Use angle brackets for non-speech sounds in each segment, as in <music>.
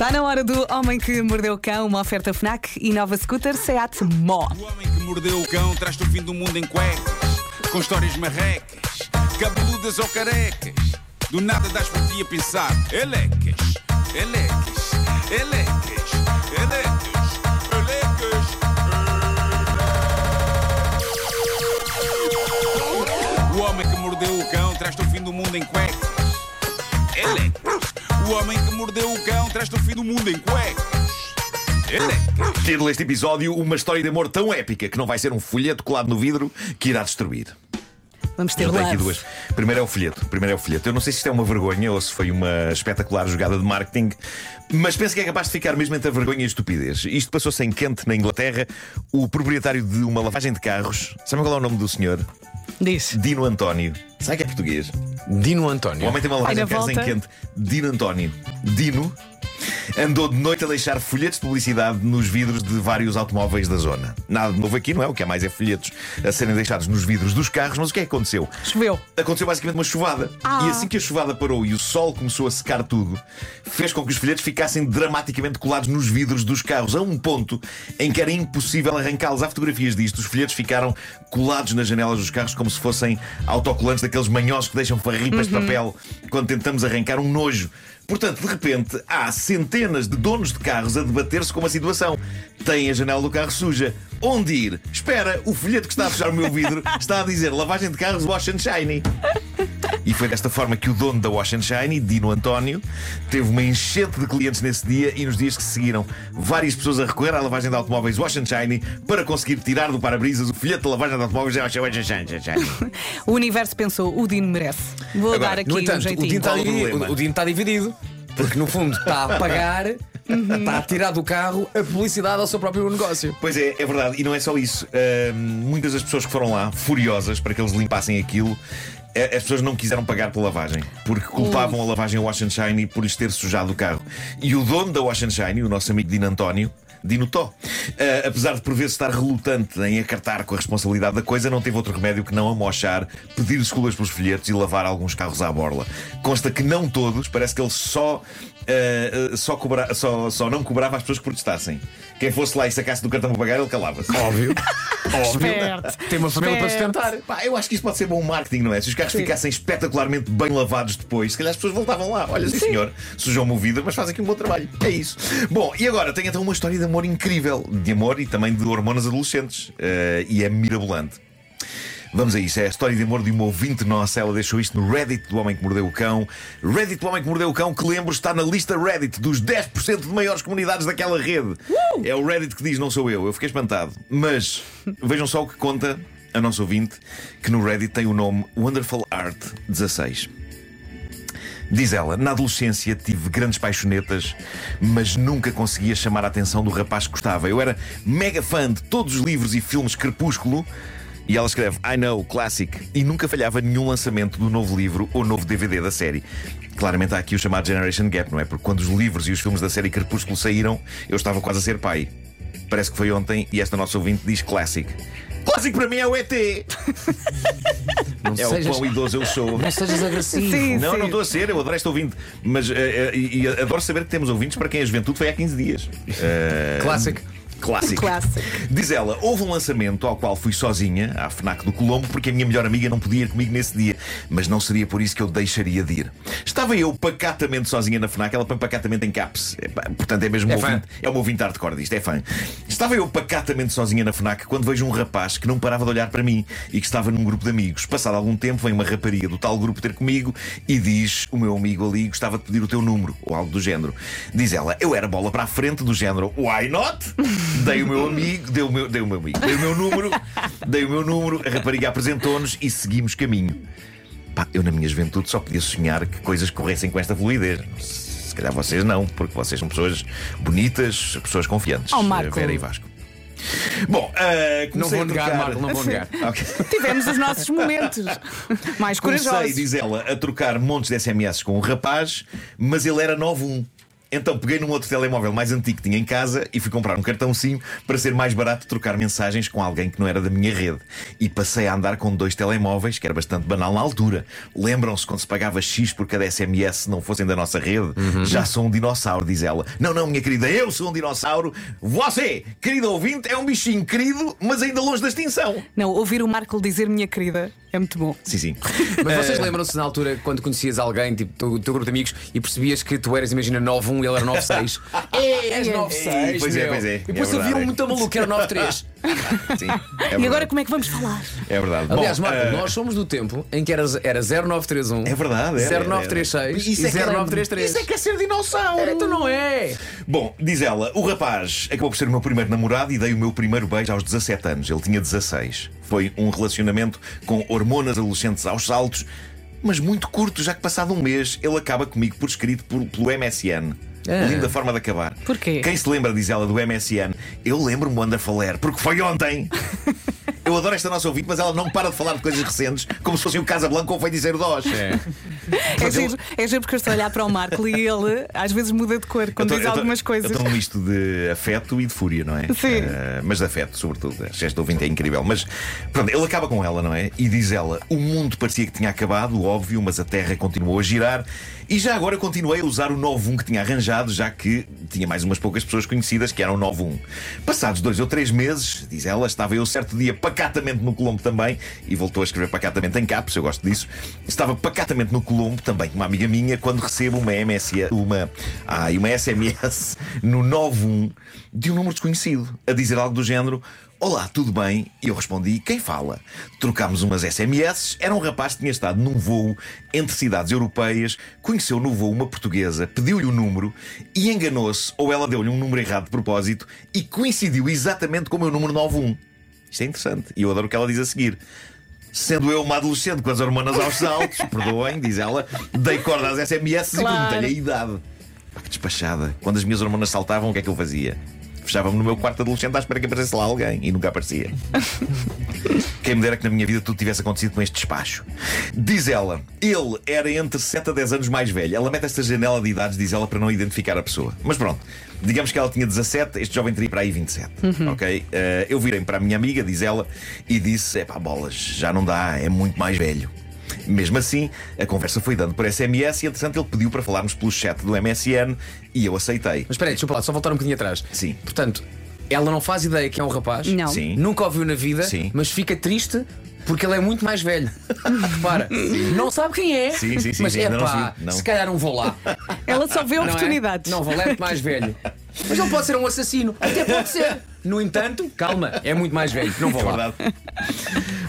Está na hora do Homem que Mordeu o Cão, uma oferta FNAC e nova scooter Seat Mó. O homem que mordeu o cão traz-te o fim do mundo em cuecas, com histórias marrecas, cabeludas ou carecas. Do nada das por ti a pensar, elecas, elecas, elecas, elecas, elecas. O homem que mordeu o cão traz-te o fim do mundo em cuecas, elecas. O homem que mordeu o cão traz-te o fim do mundo em cuecas. Título deste episódio: Uma história de amor tão épica que não vai ser um folheto colado no vidro que irá destruir. Vamos ter love. aqui duas. Primeiro é o folheto. Primeiro é o folheto. Eu não sei se isto é uma vergonha ou se foi uma espetacular jogada de marketing, mas penso que é capaz de ficar mesmo entre a vergonha e a estupidez. Isto passou-se em Kent, na Inglaterra. O proprietário de uma lavagem de carros, sabe qual é o nome do senhor? Diz. Dino António. Sabe que é português? Dino O António. homem tem uma lavagem Ai, de na em volta. Kent. Dino António. Dino andou de noite a deixar folhetos de publicidade nos vidros de vários automóveis da zona. Nada de novo aqui, não é? O que é mais é folhetos a serem deixados nos vidros dos carros, mas o que é que aconteceu? Choveu. Aconteceu basicamente uma chuvada. Ah. E assim que a chuvada parou e o sol começou a secar tudo, fez com que os folhetos ficassem dramaticamente colados nos vidros dos carros, a um ponto em que era impossível arrancá-los. Há fotografias disto. Os folhetos ficaram colados nas janelas dos carros como se fossem autocolantes daqueles manhosos que deixam farripas de papel quando tentamos arrancar um nojo. Portanto, de repente, há centenas de donos de carros a debater-se com uma situação. Têm a janela do carro suja. Onde ir? Espera, o folheto que está a fechar o meu vidro <laughs> está a dizer lavagem de carros wash and shiny. E foi desta forma que o dono da Wash and Shiny, Dino António, teve uma enchente de clientes nesse dia e nos dias que se seguiram, várias pessoas a recorrer à lavagem de automóveis Wash and Shiny para conseguir tirar do para-brisas o folheto da lavagem de automóveis Wash and Shiny. O universo pensou, o Dino merece. Vou Agora, dar aqui No um entanto, o jeitinho. Dino, está o o Dino está dividido. Porque no fundo está a pagar, <laughs> está a tirar do carro a publicidade ao seu próprio negócio. Pois é, é verdade, e não é só isso. Ahm, muitas das pessoas que foram lá, furiosas para que eles limpassem aquilo, as pessoas não quiseram pagar pela lavagem, porque culpavam a lavagem Wash and Shiny por lhes ter sujado o carro. E o dono da Wash and Shiny, o nosso amigo Dino António, Dino Tó, eh, apesar de por vezes estar relutante em acartar com a responsabilidade da coisa, não teve outro remédio que não amochar, pedir desculpas pelos folhetos e lavar alguns carros à borla. Consta que não todos, parece que ele só, eh, só, cobra- só, só não cobrava as pessoas que protestassem. Quem fosse lá e sacasse do cartão para pagar, ele calava-se. Óbvio. <laughs> Esperto. Tem uma família para sustentar. Pá, eu acho que isto pode ser bom marketing, não é? Se os carros ficassem espetacularmente bem lavados depois, se calhar as pessoas voltavam lá. Olha, sim, senhor, sujou-me o vidro, mas faz aqui um bom trabalho. É isso. Bom, e agora tenho então uma história de amor incrível. De amor e também de hormonas adolescentes. Eh, e é mirabolante. Vamos a isso, é a história de amor de uma ouvinte nossa. Ela deixou isto no Reddit do Homem que Mordeu o Cão. Reddit do Homem que Mordeu o Cão, que lembro está na lista Reddit dos 10% de maiores comunidades daquela rede. É o Reddit que diz, não sou eu. Eu fiquei espantado. Mas vejam só o que conta a nossa ouvinte, que no Reddit tem o nome Wonderful Art 16. Diz ela, na adolescência tive grandes paixonetas, mas nunca conseguia chamar a atenção do rapaz que gostava. Eu era mega fã de todos os livros e filmes Crepúsculo. E ela escreve I know, classic. E nunca falhava nenhum lançamento do novo livro ou novo DVD da série. Claramente há aqui o chamado Generation Gap, não é? Porque quando os livros e os filmes da série Crepúsculo saíram, eu estava quase a ser pai. Parece que foi ontem e esta nossa ouvinte diz classic. Clássico para mim é o ET! <laughs> Não É o sejas, quão idoso eu sou. não sejas agressivo. Sim. Não, não estou a ser, eu adoro esta ouvinte. Mas eh, eh, e, e adoro saber que temos ouvintes para quem a juventude foi há 15 dias. Eh, Clássico. Clássico. Clássico. Diz ela: houve um lançamento ao qual fui sozinha, à FNAC do Colombo, porque a minha melhor amiga não podia ir comigo nesse dia. Mas não seria por isso que eu deixaria de ir. Estava eu pacatamente sozinha na FNAC, ela põe pacatamente em caps. É Portanto, é mesmo É um fã. ouvinte, é uma ouvinte hardcore disto, é fã. Estava eu pacatamente sozinha na FNAC quando vejo um rapaz que não parava de olhar para mim e que estava num grupo de amigos. Passado algum tempo, vem uma rapariga do tal grupo ter comigo e diz: O meu amigo ali gostava de pedir o teu número, ou algo do género. Diz ela: Eu era bola para a frente, do género Why not? <laughs> Dei o meu amigo, dei o meu, dei o meu amigo, dei o meu número, dei o meu número, a rapariga apresentou-nos e seguimos caminho. Pá, eu na minha juventude só podia sonhar que coisas corressem com esta fluidez. Calhar vocês não, porque vocês são pessoas bonitas, pessoas confiantes. Oh, Marco. Vera e Vasco. Bom, ah, Não comecei vou a negar, trocar... Marco, não vou negar. <laughs> Ok. Tivemos os nossos momentos mais Comecei, corajosos. diz ela, a trocar montes de SMS com um rapaz, mas ele era 9-1. Então peguei num outro telemóvel mais antigo que tinha em casa e fui comprar um cartão SIM para ser mais barato trocar mensagens com alguém que não era da minha rede. E passei a andar com dois telemóveis, que era bastante banal na altura. Lembram-se quando se pagava X por cada SMS se não fossem da nossa rede? Já sou um dinossauro, diz ela. Não, não, minha querida, eu sou um dinossauro. Você, querido ouvinte, é um bichinho querido, mas ainda longe da extinção. Não, ouvir o Marco dizer minha querida é muito bom. Sim, sim. Mas vocês Eh, lembram-se na altura quando conhecias alguém, tipo o teu grupo de amigos, e percebias que tu eras, imagina, 91 e ele era 96? <laughs> Ei, és Ei, 96, pois é, meu. pois é, E depois é havia um é. muito maluco que era 93. <laughs> sim. É E agora como é que vamos falar? É verdade. Aliás, Bom, Marco, eh, nós somos do tempo em que era, era 0931, É verdade. é, 0936 Isso é e é- 0933. Isso é que é ser dinossauro. Então não é! Bom, diz ela, o rapaz acabou por ser o meu primeiro namorado e dei o meu primeiro beijo aos 17 anos. Ele tinha 16. Foi um relacionamento com hormonas adolescentes aos saltos, mas muito curto, já que passado um mês ele acaba comigo por escrito por- pelo MSN. Ah. Linda forma de acabar. Porquê? Quem se lembra, diz ela, do MSN? Eu lembro-me, Wonderful Air, porque foi ontem. <laughs> Eu adoro esta nossa ouvinte, mas ela não para de falar de coisas recentes, como se fosse o Casablanca ou o Feiticeiro de Oz. É giro, é giro porque eu estou a olhar para o Marco e ele às vezes muda de cor quando tô- diz eu tô- algumas coisas. Estou num misto de afeto e de fúria, não é? Sim. Eh, mas de afeto, sobretudo. Esta ouvinte é incrível. Mas pronto, ele acaba com ela, não é? E diz ela: o mundo parecia que tinha acabado, óbvio, mas a Terra continuou a girar. E já agora continuei a usar o 91 que tinha arranjado, já que tinha mais umas poucas pessoas conhecidas que eram 91. Passados dois ou três meses, diz ela, estava eu certo dia pacatamente no Colombo também, e voltou a escrever pacatamente em caps, eu gosto disso. Estava pacatamente no Colombo também uma amiga minha quando recebo uma MS, uma, ai, uma SMS no 91 de um número desconhecido, a dizer algo do género. Olá, tudo bem? Eu respondi: quem fala? Trocámos umas SMS. Era um rapaz que tinha estado num voo entre cidades europeias, conheceu no voo uma portuguesa, pediu-lhe o número e enganou-se, ou ela deu-lhe um número errado de propósito e coincidiu exatamente com o meu número 91. Isto é interessante. E eu adoro o que ela diz a seguir. Sendo eu uma adolescente com as hormonas aos saltos, <laughs> perdoem, diz ela, dei corda às SMS Claro. e perguntei-lhe a idade. Pá, que despachada. Quando as minhas hormonas saltavam, o que é que eu fazia? Fechava-me no meu quarto adolescente à espera que aparecesse lá alguém e nunca aparecia. <laughs> Quem me dera que na minha vida tudo tivesse acontecido com este despacho. Diz ela, ele era entre 7 a 10 anos mais velho. Ela mete esta janela de idades, diz ela, para não identificar a pessoa. Mas pronto, digamos que ela tinha 17, este jovem teria para aí 27. Ok? Eh, eu virei para a minha amiga, diz ela, e disse: é pá, bolas, já não dá, é muito mais velho. Mesmo assim, a conversa foi dando por SMS e, entretanto, ele pediu para falarmos pelo chat do MSN e eu aceitei. Mas espera aí, deixa eu lá, só voltar um bocadinho atrás. Sim. Portanto, ela não faz ideia que é um rapaz. Não. Sim. Nunca ouviu na vida, Sim. mas fica triste porque ele é muito mais velho. <laughs> Repara, não sabe quem é. Sim, sim, sim, mas sim, é ainda não pá, vi, não. se calhar não vou lá. Ela só vê Não, é? oportunidades. não é muito mais velho. Mas ele pode ser um assassino. Até pode ser. No entanto, calma, é muito mais velho. Não vou É lá. verdade.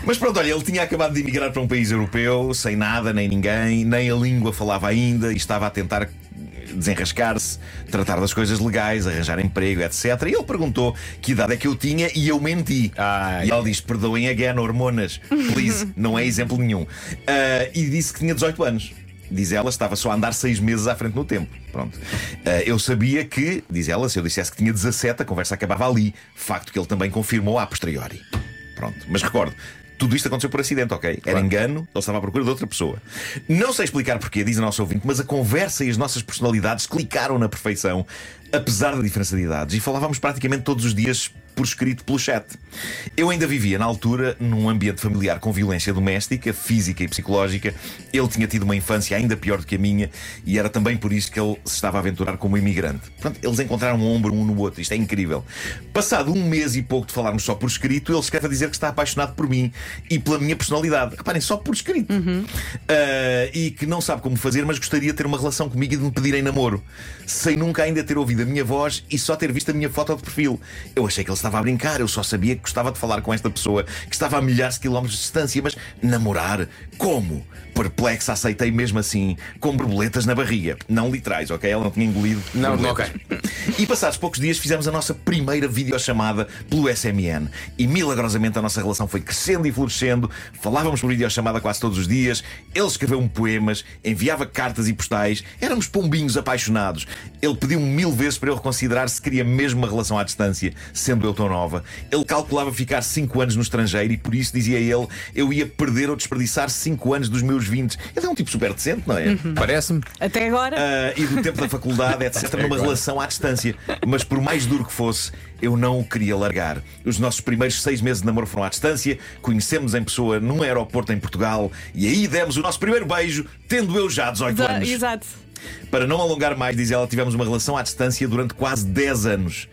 Mas pronto, olha, ele tinha acabado de emigrar para um país europeu, sem nada, nem ninguém, nem a língua falava ainda e estava a tentar desenrascar-se, tratar das coisas legais, arranjar emprego, etc. E ele perguntou que idade é que eu tinha e eu menti. Ai. E ela disse: perdoem again, hormonas, please, <laughs> não é exemplo nenhum. Ah, e disse que tinha 18 anos. Diz ela, estava só a andar seis meses à frente no tempo. Pronto. Ah, eu sabia que, diz ela, se eu dissesse que tinha 17, a conversa acabava ali. Facto que ele também confirmou a posteriori. Pronto. Mas recordo, tudo isto aconteceu por acidente, ok? Era engano, ele estava à procura de outra pessoa. Não sei explicar porquê, diz a nossa ouvinte, mas a conversa e as nossas personalidades clicaram na perfeição, apesar da diferença de idades, e falávamos praticamente todos os dias por escrito pelo chat. Eu ainda vivia na altura num ambiente familiar com violência doméstica, física e psicológica. Ele tinha tido uma infância ainda pior do que a minha e era também por isso que ele se estava a aventurar como imigrante. Pronto, eles encontraram um ombro um no outro, isto é incrível. Passado um mês e pouco de falarmos só por escrito, ele escreve a dizer que está apaixonado por mim e pela minha personalidade. Reparem, só por escrito. Ah, e que não sabe como fazer, mas gostaria de ter uma relação comigo e de me pedir em namoro. Sem nunca ainda ter ouvido a minha voz e só ter visto a minha foto de perfil. Eu achei que ele estava a brincar, eu só sabia que gostava de falar com esta pessoa que estava a milhares de quilómetros de distância, mas namorar? Como? Perplexa, aceitei mesmo assim, com borboletas na barriga. Não literais, ok? Ela não tinha engolido. Não, borboletas. ok. E passados poucos dias fizemos a nossa primeira videochamada pelo SMN. E milagrosamente a nossa relação foi crescendo e florescendo. Falávamos por videochamada quase todos os dias. Ele escreveu-me poemas, enviava cartas e postais. Éramos pombinhos apaixonados. Ele pediu-me mil vezes para eu reconsiderar se queria mesmo uma relação à distância, sendo eu tão nova. Ele calculava ficar 5 anos no estrangeiro e por isso, dizia ele, eu ia perder ou desperdiçar 5 anos dos meus 20. Ele é um tipo super decente, não é? Parece-me. Até agora. Ah, e do tempo da faculdade, etc., numa relação à distância. Mas por mais duro que fosse, eu não o queria largar. Os nossos primeiros seis meses de namoro foram à distância, conhecemos em pessoa num aeroporto em Portugal e aí demos o nosso primeiro beijo, tendo eu já 18 Exa- anos. Exato. Para não alongar mais, diz ela, tivemos uma relação à distância durante quase 10 anos.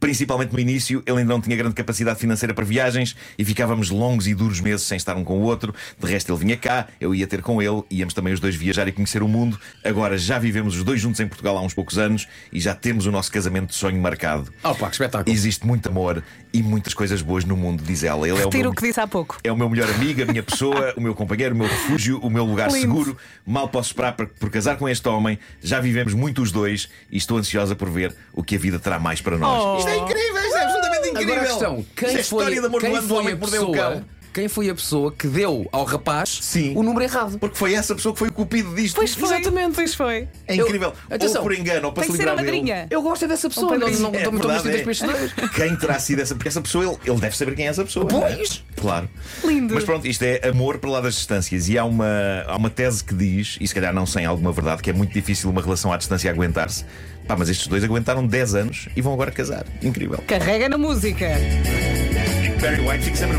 Principalmente no início, ele ainda não tinha grande capacidade financeira para viagens e ficávamos longos e duros meses sem estar um com o outro. De resto, ele vinha cá, eu ia ter com ele, íamos também os dois viajar e conhecer o mundo. Agora já vivemos os dois juntos em Portugal há uns poucos anos e já temos o nosso casamento de sonho marcado. Oh, pá, que espetáculo. Existe muito amor e muitas coisas boas no mundo, diz ela. Ele é o meu... o que disse há pouco. É o meu melhor amigo, a minha pessoa, o meu companheiro, o meu refúgio, o meu lugar Lindo. seguro. Mal posso esperar por, por casar com este homem. Já vivemos muito os dois e estou ansiosa por ver o que a vida terá mais para nós. Oh. Isto é incrível, isto é absolutamente incrível. Agora a questão: Isto quem é a foi, história de amor quem do ano do foi homem a que mordeu o pessoa? cão. Quem foi a pessoa que deu ao rapaz Sim. o número errado? Porque foi essa pessoa que foi o cupido disto. Pois foi. Exatamente. Pois foi. É incrível. Eu- atenção, ou por engano, ou para Tem se que ser a livrar dele. madrinha. Eu gosto é dessa pessoa. Não, padrinho. não, É estou verdade, é. para estes dois. <laughs> Quem terá sido essa? Porque essa pessoa, ele, ele deve saber quem é essa pessoa. não é? Pois. Claro. Lindo. Mas pronto, isto é amor para lá das distâncias. E há uma, há uma tese que diz, e se calhar não sem alguma verdade, que é muito difícil uma relação à distância aguentar-se. Pá, mas estes dois aguentaram 10 anos e vão agora casar. Incrível. Carrega na música. Barry White sempre.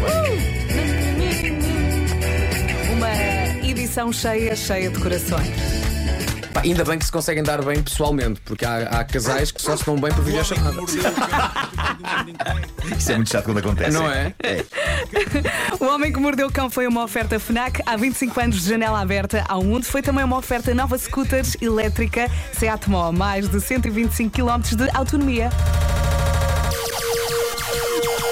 Uma edição cheia, cheia de corações. Pá, ainda bem que se conseguem dar bem pessoalmente, porque há, há casais que só se dão bem por videochamada. Isso é muito chato quando acontece. Não é? O Homem que Mordeu o Cão foi uma oferta FNAC há 25 anos de janela aberta ao mundo. Foi também uma oferta nova scooters elétrica Seat Mó, mais de 125 km de autonomia.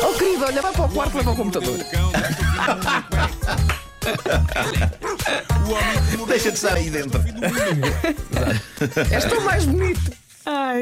Oh, querido, olha, vai para o quarto, leva o computador. <laughs> <laughs> Deixa de estar aí dentro. <laughs> És tão mais bonito. Ai.